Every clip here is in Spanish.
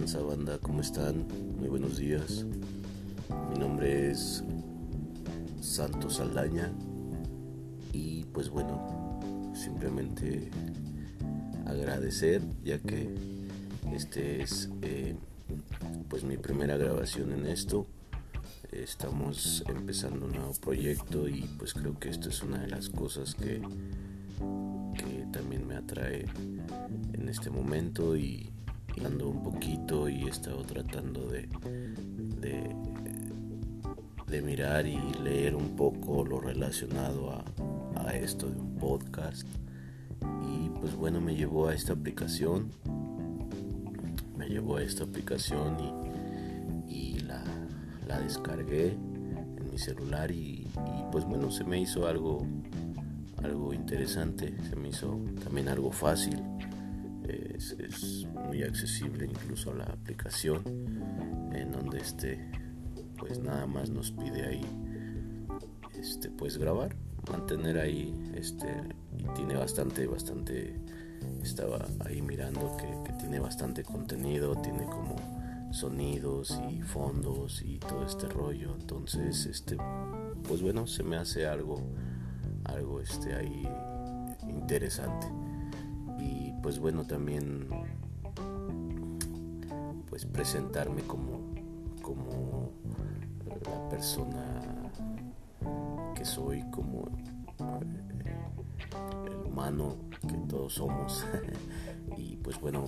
banda? ¿Cómo están? Muy buenos días. Mi nombre es Santos Saldaña y pues bueno, simplemente agradecer ya que este es eh, pues mi primera grabación en esto. Estamos empezando un nuevo proyecto y pues creo que esto es una de las cosas que, que también me atrae en este momento y, ando un poquito y he estado tratando de, de, mirar y leer un poco lo relacionado a, esto de un podcast. Y pues bueno, me llevó a esta aplicación. Me llevó a esta aplicación y, la, descargué en mi celular y, y, pues bueno, se me hizo algo, algo interesante, se me hizo también algo fácil es, muy accesible incluso la aplicación en donde este pues nada más nos pide ahí este pues grabar mantener ahí este y tiene bastante bastante estaba ahí mirando que, tiene bastante contenido tiene como sonidos y fondos y todo este rollo. Entonces este pues bueno se me hace algo algo este ahí interesante pues bueno también pues presentarme como como la persona que soy como eh, el humano que todos somos. Y pues bueno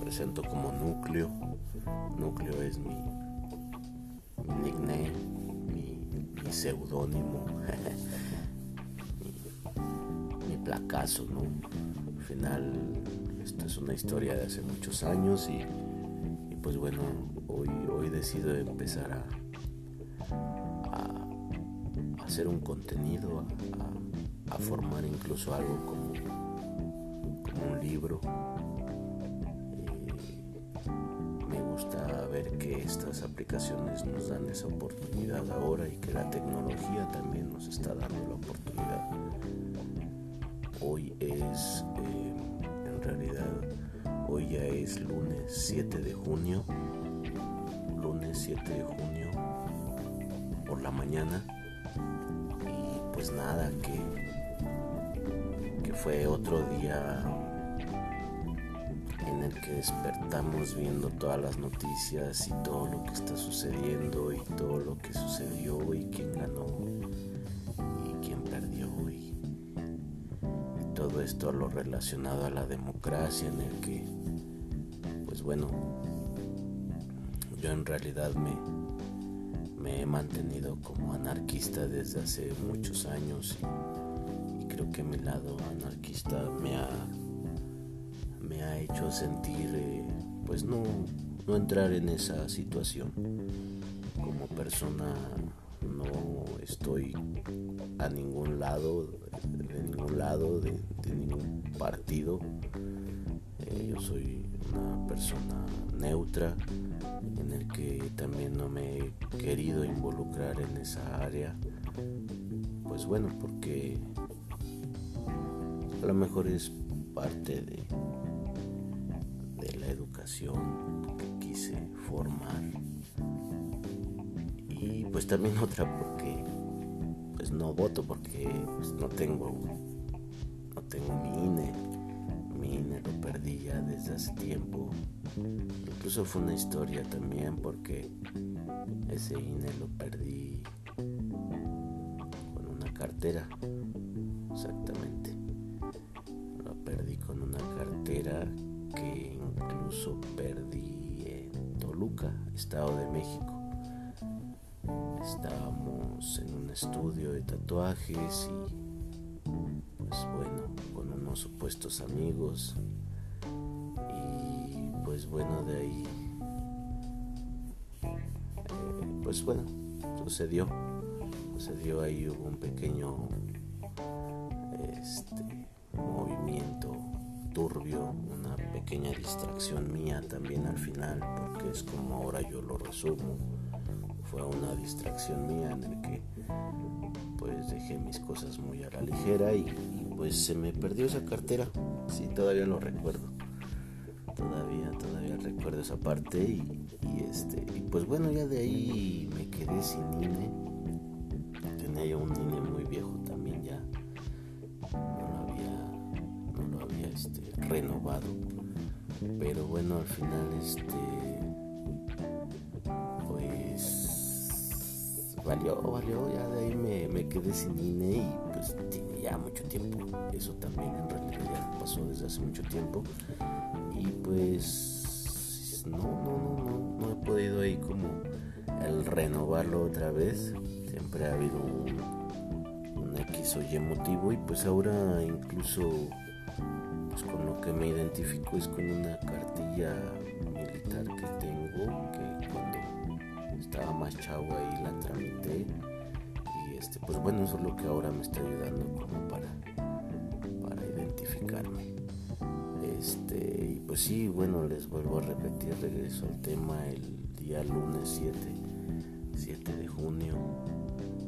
presento como núcleo. Núcleo es mi, nickname mi, mi seudónimo mi, mi placazo no final esta es una historia de hace muchos años y, pues bueno, hoy, hoy decido empezar a, hacer un contenido, a, formar incluso algo como, como un libro. me gusta ver que estas aplicaciones nos dan esa oportunidad ahora y que la tecnología también nos está dando la oportunidad. Hoy es realidad hoy ya es lunes 7 de junio, lunes 7 de junio por la mañana. Y pues nada, que, que fue otro día en el que despertamos viendo todas las noticias y todo lo que está sucediendo y todo esto a lo relacionado a la democracia en el que, pues bueno, yo en realidad me, me he mantenido como anarquista desde hace muchos años y, creo que mi lado anarquista me ha, me ha hecho sentir, eh, pues no, no entrar en esa situación. Como persona no estoy a ningún lado, ningún lado, de, ningún partido. Eh, yo soy una persona neutra en el que también no me he querido involucrar en esa área. Pues bueno, porque a lo mejor es parte de, de la educación que quise formar y pues también otra porque pues no voto porque pues, no tengo no tengo mi INE mi INE lo perdí ya desde hace tiempo. Incluso fue una historia también porque ese INE lo perdí con una cartera. Exactamente. Lo perdí con una cartera que incluso perdí en Toluca Estado de México estábamos en un estudio de tatuajes y pues bueno, con unos supuestos amigos. Y pues bueno, de ahí eh, pues bueno, sucedió, sucedió ahí hubo un pequeño este, movimiento turbio, una pequeña distracción mía también al final, porque es como ahora yo lo resumo fue una distracción mía en el que pues dejé mis cosas muy a la ligera y, pues se me perdió esa cartera. Sí, todavía lo recuerdo. Todavía, todavía recuerdo esa parte y, este y pues bueno ya de ahí me quedé sin INE tenía yo un INE muy viejo también ya no lo había no lo había este, renovado pero bueno al final este valió valió ya de ahí me, me quedé sin INE y pues ya mucho tiempo eso también en realidad ya pasó desde hace mucho tiempo y pues no, no, no, no, he podido ahí como el renovarlo otra vez. Siempre ha habido un, un X o Y motivo y pues ahora incluso pues con lo que me identifico es con una cartilla militar que tengo que cuando estaba más chavo ahí la y este pues bueno eso es lo que ahora me está ayudando como para para identificarme este, y pues sí, bueno, les vuelvo a repetir, regreso al tema el día lunes 7, 7 de junio.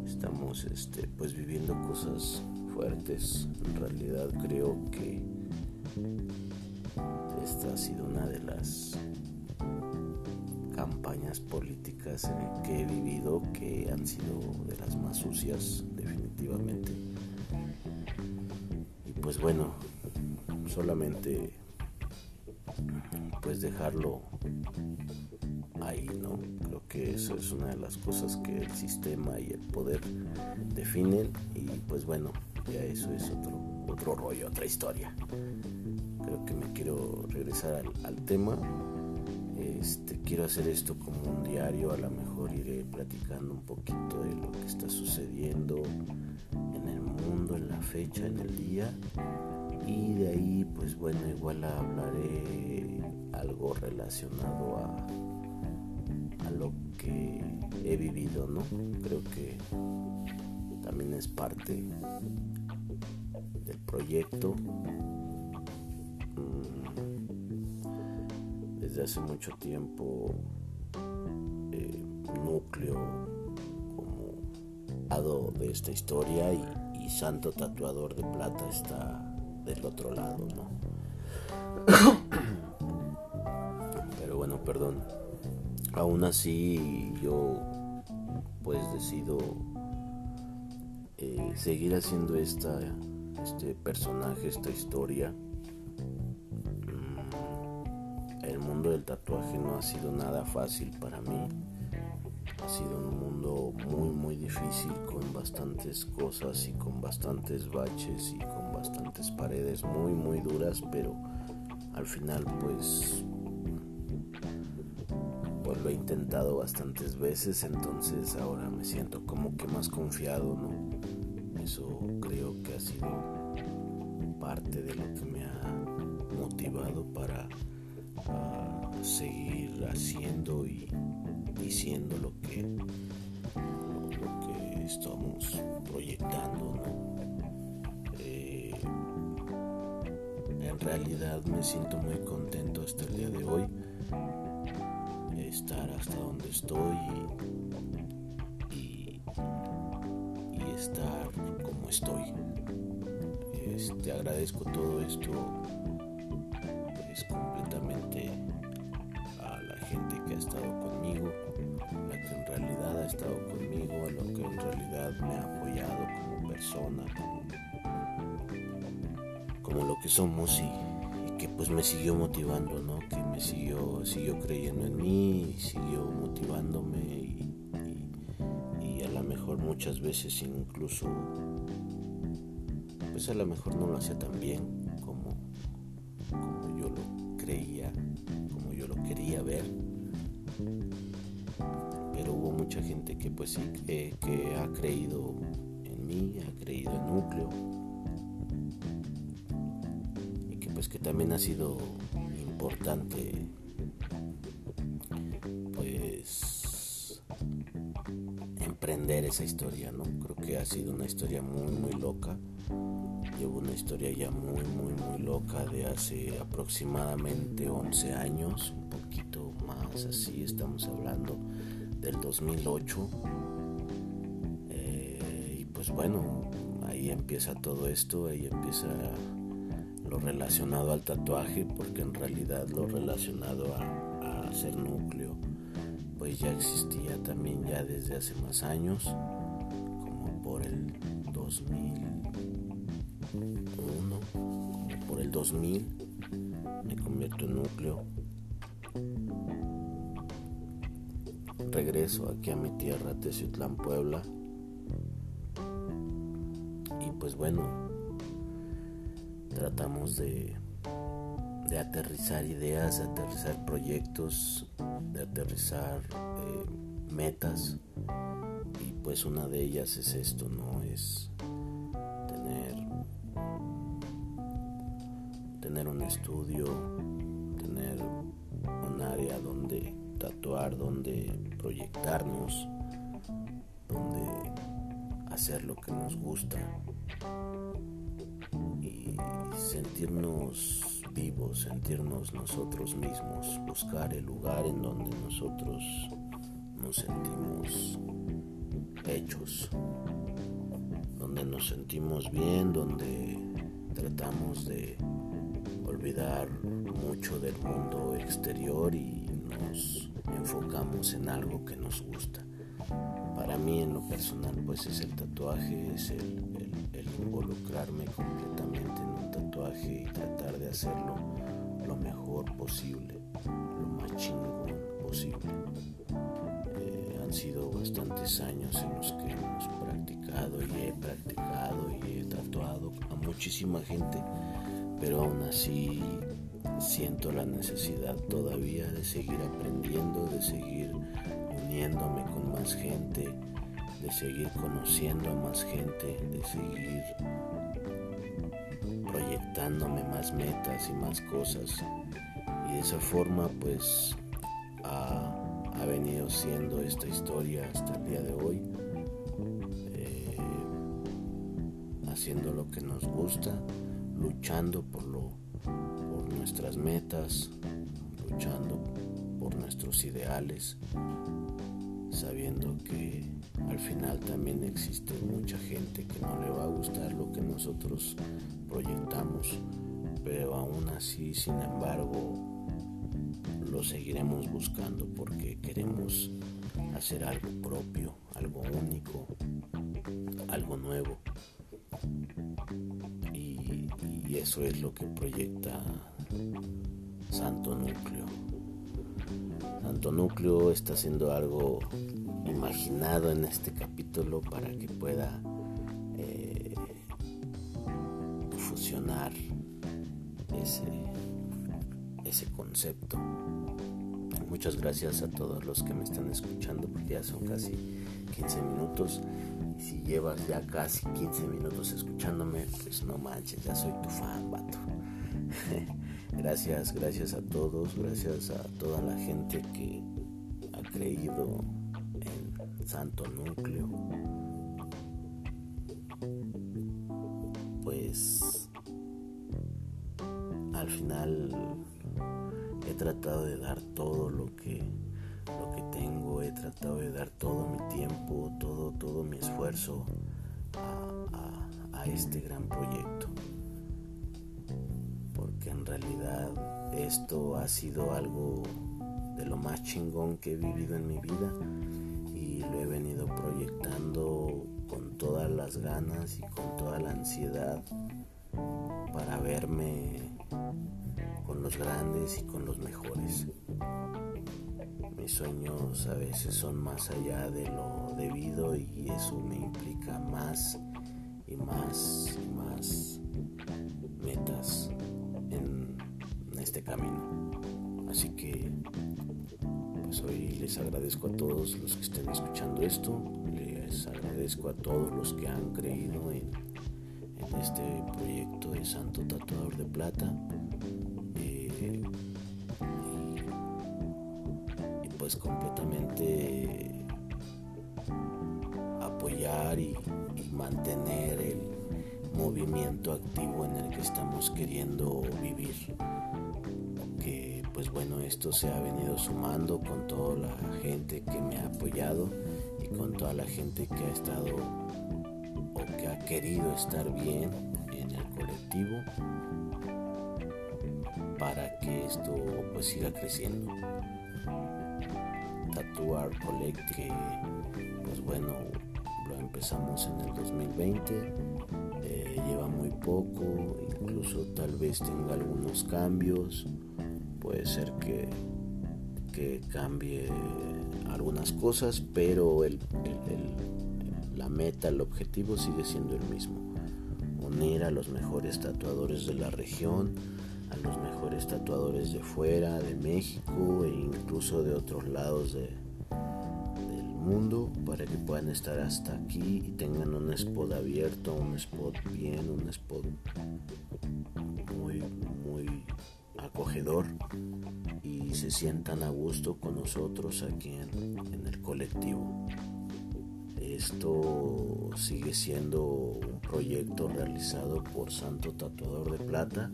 Estamos este, pues viviendo cosas fuertes. En realidad creo que esta ha sido una de las campañas políticas que he vivido que han sido de las más sucias definitivamente. Y pues bueno, solamente pues dejarlo ahí, ¿no? Creo que eso es una de las cosas que el sistema y el poder definen y pues bueno, ya eso es otro, otro rollo, otra historia. Creo que me quiero regresar al, tema. Este, quiero hacer esto como un diario, a lo mejor iré platicando un poquito de lo que está sucediendo en el mundo, en la fecha, en el día. Y de ahí pues bueno igual hablaré algo relacionado a, a lo que he vivido no creo que también es parte del proyecto desde hace mucho tiempo eh, núcleo como lado de esta historia y, santo tatuador de plata está del otro lado, ¿no? Pero bueno, perdón. Aún así yo pues decido eh, seguir haciendo esta, este personaje, esta historia. El tatuaje no ha sido nada fácil para mí. Ha sido un mundo muy muy difícil con bastantes cosas y con bastantes baches y con bastantes paredes muy muy duras, pero al final pues pues lo he intentado bastantes veces, entonces ahora me siento como que más confiado, ¿no? Eso creo que ha sido parte de lo que me ha motivado para ah, seguir haciendo y diciendo lo que, lo, que estamos proyectando, eh, en realidad me siento muy contento hasta el día de hoy estar hasta donde estoy y, estar como estoy. Te agradezco todo esto es completamente a la gente que ha estado conmigo, la que en realidad ha estado conmigo, a lo que en realidad me ha apoyado como persona, como, lo que somos y, que pues me siguió motivando, ¿no? Que me siguió, siguió creyendo en mí, siguió motivándome y, y a lo mejor muchas veces incluso pues a lo mejor no lo hacía tan bien pues que también ha sido importante pues emprender esa historia, ¿no? Creo que ha sido una historia muy muy loca. Llevo una historia ya muy muy muy loca de hace aproximadamente 11 años, así estamos hablando del 2008. Eh, y pues bueno, ahí empieza todo esto, ahí empieza lo relacionado al tatuaje, porque en realidad lo relacionado a, hacer núcleo, pues ya existía también ya desde hace más años, como por el 2001, por el 2000, me convierto en núcleo. Regreso aquí a mi tierra, Teciutlán, Puebla. Y pues bueno, tratamos de, de aterrizar ideas, de aterrizar proyectos, de aterrizar eh, metas y pues una de ellas es esto, ¿no? Es tener, tener un estudio, tener un área donde tatuar, donde proyectarnos, donde hacer lo que nos gusta sentirnos vivos, sentirnos nosotros mismos, buscar el lugar en donde nosotros nos sentimos hechos, donde nos sentimos bien, donde tratamos de olvidar mucho del mundo exterior y nos enfocamos en algo que nos gusta. Para mí en lo personal pues es el tatuaje, es el, involucrarme completamente en un tatuaje y tratar de hacerlo lo mejor posible, lo más chingón posible. Eh, han sido bastantes años en los que hemos practicado y he practicado y he tatuado a muchísima gente, pero aún así siento la necesidad todavía de seguir aprendiendo, de seguir uniéndome con más gente, de seguir conociendo a más gente, de seguir proyectándome más metas y más cosas. Y de esa forma pues ha, venido siendo esta historia hasta el día de hoy. Eh, haciendo lo que nos gusta, luchando por, lo, por nuestras metas, luchando por nuestros ideales, sabiendo que al final también existe mucha gente que no le va a gustar lo que nosotros proyectamos, pero aún así, sin embargo, lo seguiremos buscando porque queremos hacer algo propio, algo único, algo nuevo. Y, y eso es lo que proyecta Santo Núcleo. Santo Núcleo está haciendo algo imaginado en este capítulo para que pueda ese, concepto. Muchas gracias a todos los que me están escuchando porque ya son casi 15 minutos. Si llevas ya casi 15 minutos escuchándome, pues no manches, ya soy tu fan, vato. Gracias, gracias a todos, gracias a toda la gente que ha creído en Santo Núcleo. Pues al final he tratado de dar todo lo que lo que tengo, he tratado de dar todo mi tiempo, todo, todo mi esfuerzo a este gran proyecto. Porque en realidad esto ha sido algo de lo más chingón que he vivido en mi vida y lo he venido proyectando con todas las ganas y con toda la ansiedad para verme con los grandes y con los mejores. Mis sueños a veces son más allá de lo debido y eso me implica más y más y más metas este camino. Así que pues hoy les agradezco a todos los que estén escuchando esto, les agradezco a todos los que han creído en, este proyecto de Santo Tatuador de Plata. Pues completamente apoyar y mantener el movimiento activo en el que estamos queriendo vivir pues bueno, esto se ha venido sumando con toda la gente que me ha apoyado y con toda la gente que ha estado o que ha querido estar bien en el colectivo. para que esto pues siga creciendo. Tattoo Art Collect que pues bueno lo empezamos en el 2020 eh, lleva muy poco incluso tal vez tenga algunos cambios puede ser que, que cambie algunas cosas pero el, la meta el objetivo sigue siendo el mismo unir a los mejores tatuadores de la región a los mejores tatuadores de fuera, de México e incluso de otros lados de, del mundo para que puedan estar hasta aquí y tengan un spot abierto, un spot bien, un spot muy, muy acogedor y se sientan a gusto con nosotros aquí en el colectivo. Esto sigue siendo un proyecto realizado por Santo Tatuador de Plata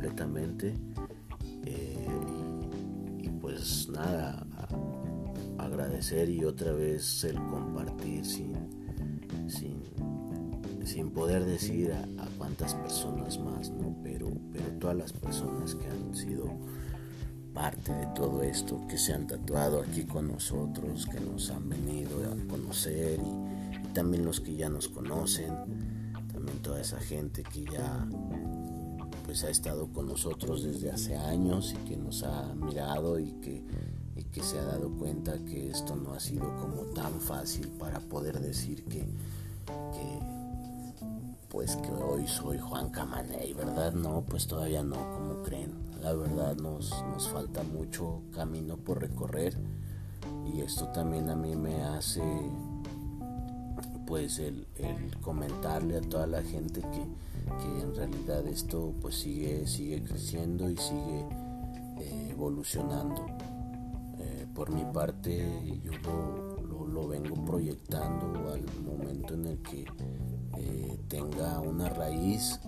completamente. Eh, y, pues nada, agradecer y otra vez el compartir sin, sin, sin poder decir a, cuántas personas más, ¿no? Pero, pero todas las personas que han sido parte de todo esto, que se han tatuado aquí con nosotros, que nos han venido a conocer y también los que ya nos conocen, también toda esa gente que ya pues ha estado con nosotros desde hace años y que nos ha mirado y que, que se ha dado cuenta que esto no ha sido como tan fácil para poder decir que, pues que hoy soy Juan Camaney, ¿verdad? No, pues todavía no, como creen. La verdad nos, nos falta mucho camino por recorrer y esto también a mí me hace pues el, comentarle a toda la gente que, en realidad esto pues sigue, sigue creciendo y sigue eh, evolucionando. Eh, por mi parte yo lo, vengo proyectando al momento en el que eh, tenga una raíz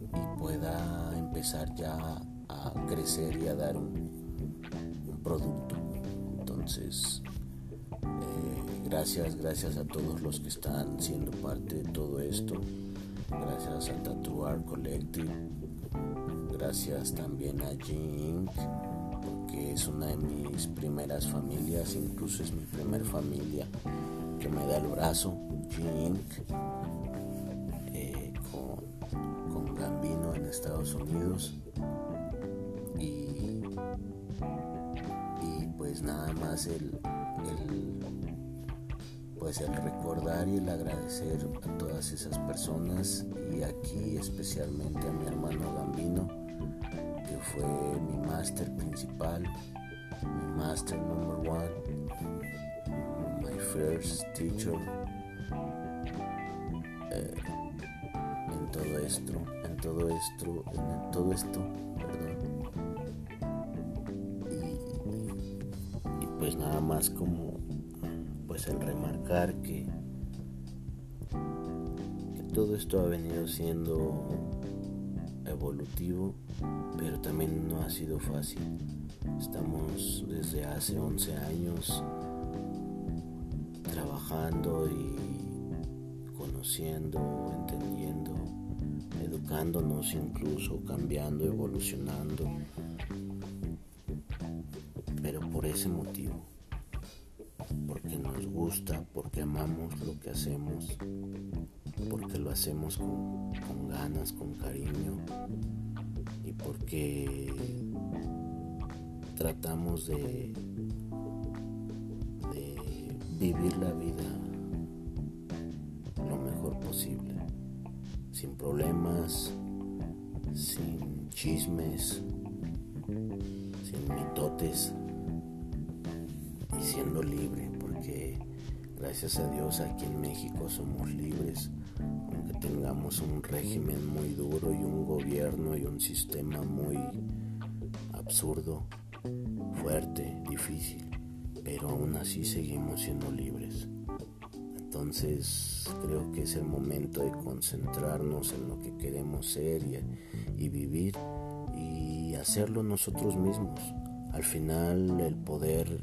y pueda empezar ya a crecer y a dar un, un producto. Entonces, Gracias, gracias a todos los que están siendo parte de todo esto. Gracias a Tattoo Art Collective. Gracias también a Jink, porque es una de mis primeras familias, incluso es mi primer familia que me da el brazo. Jink, eh, con, Gambino en Estados Unidos. Y, y pues nada más el pues el recordar y el agradecer a todas esas personas y aquí especialmente a mi hermano Gambino que fue mi máster principal, mi máster number one, my first teacher eh, en todo esto, en todo esto, en todo esto, perdón. y pues nada más como pues el remarcar que, todo esto ha venido siendo evolutivo, pero también no ha sido fácil. Estamos desde hace 11 años trabajando y conociendo, entendiendo, educándonos incluso, cambiando, evolucionando. Pero por ese motivo gusta, porque amamos lo que hacemos, porque lo hacemos con, ganas, con cariño y porque tratamos de, de vivir la vida lo mejor posible, sin problemas, sin chismes, sin mitotes y siendo libre gracias a Dios aquí en México somos libres, aunque tengamos un régimen muy duro y un gobierno y un sistema muy absurdo, fuerte, difícil, pero aún así seguimos siendo libres. Entonces creo que es el momento de concentrarnos en lo que queremos ser y, y vivir y hacerlo nosotros mismos. Al final el poder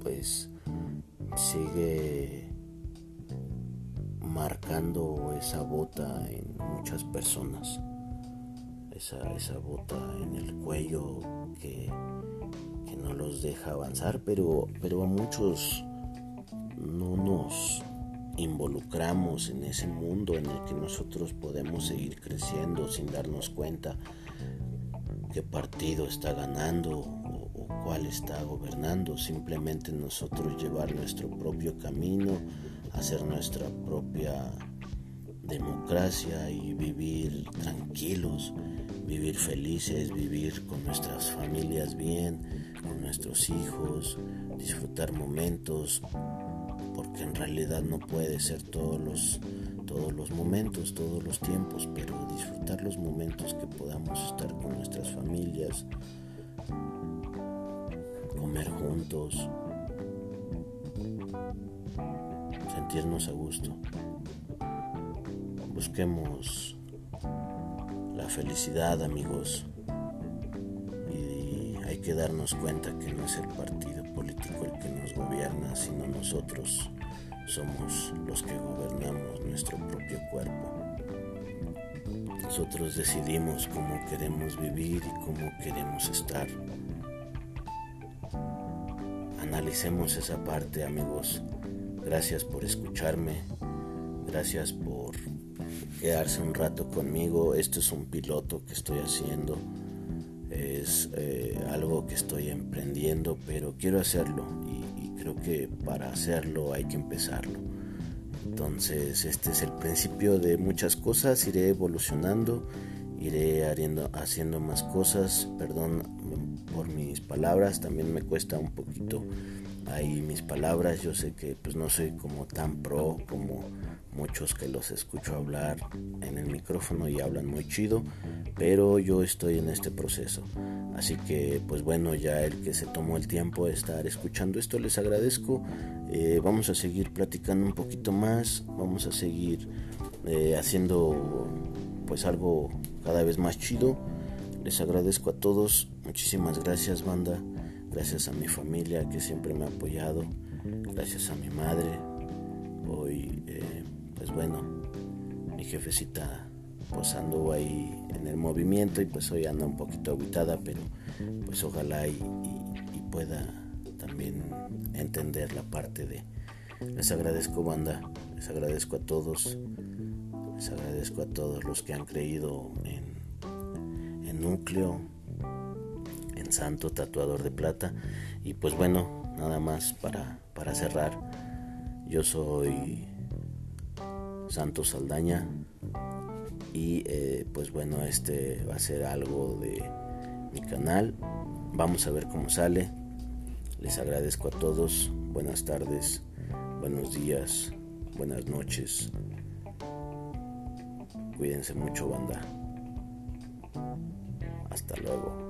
pues sigue marcando esa bota en muchas personas. esa, esa bota en el cuello que, que no los deja avanzar, pero, pero a muchos no nos involucramos en ese mundo en el que nosotros podemos seguir creciendo sin darnos cuenta qué partido está ganando o, cuál está gobernando, simplemente nosotros llevar nuestro propio camino, hacer nuestra propia democracia y vivir tranquilos, vivir felices, vivir con nuestras familias bien, con nuestros hijos, disfrutar momentos, porque en realidad no puede ser todos los, todos los momentos, todos los tiempos, pero disfrutar los momentos que podamos estar con nuestras familias, comer juntos, sentirnos a gusto. Busquemos la felicidad, amigos, y hay que darnos cuenta que no es el partido político el que nos gobierna, sino nosotros somos los que gobernamos nuestro propio cuerpo. Nosotros decidimos cómo queremos vivir y cómo queremos estar. Analicemos esa parte, amigos. Gracias por escucharme. Gracias por quedarse un rato conmigo. Esto es un piloto que estoy haciendo. Es eh, algo que estoy emprendiendo, pero quiero hacerlo y, y creo que para hacerlo hay que empezarlo. Entonces este es el principio de muchas cosas. Iré evolucionando, iré haciendo más cosas. Perdón por mis palabras, también me cuesta un poquito ahí mis palabras. Yo sé que pues no soy como tan pro como muchos que los escucho hablar en el micrófono y hablan muy chido, pero yo estoy en este proceso. Así que pues bueno, ya el que se tomó el tiempo de estar escuchando esto les agradezco. Eh, vamos a seguir platicando un poquito más, vamos a seguir eh, haciendo pues algo cada vez más chido. Les agradezco a todos, muchísimas gracias banda, gracias a mi familia que siempre me ha apoyado, gracias a mi madre. Hoy eh, pues bueno, mi jefecita pues anduvo ahí en el movimiento y pues hoy anda un poquito aguitada, pero pues ojalá y, pueda también entender la parte de... Les agradezco banda, les agradezco a todos, les agradezco a todos los que han creído en Núcleo, en Santo Tatuador de Plata y pues bueno, nada más para, para cerrar. Yo soy Santos Saldaña. Y eh, pues bueno, este va a ser algo de mi canal. Vamos a ver cómo sale. Les agradezco a todos. Buenas tardes, buenos días, buenas noches. Cuídense mucho, banda. Hasta luego.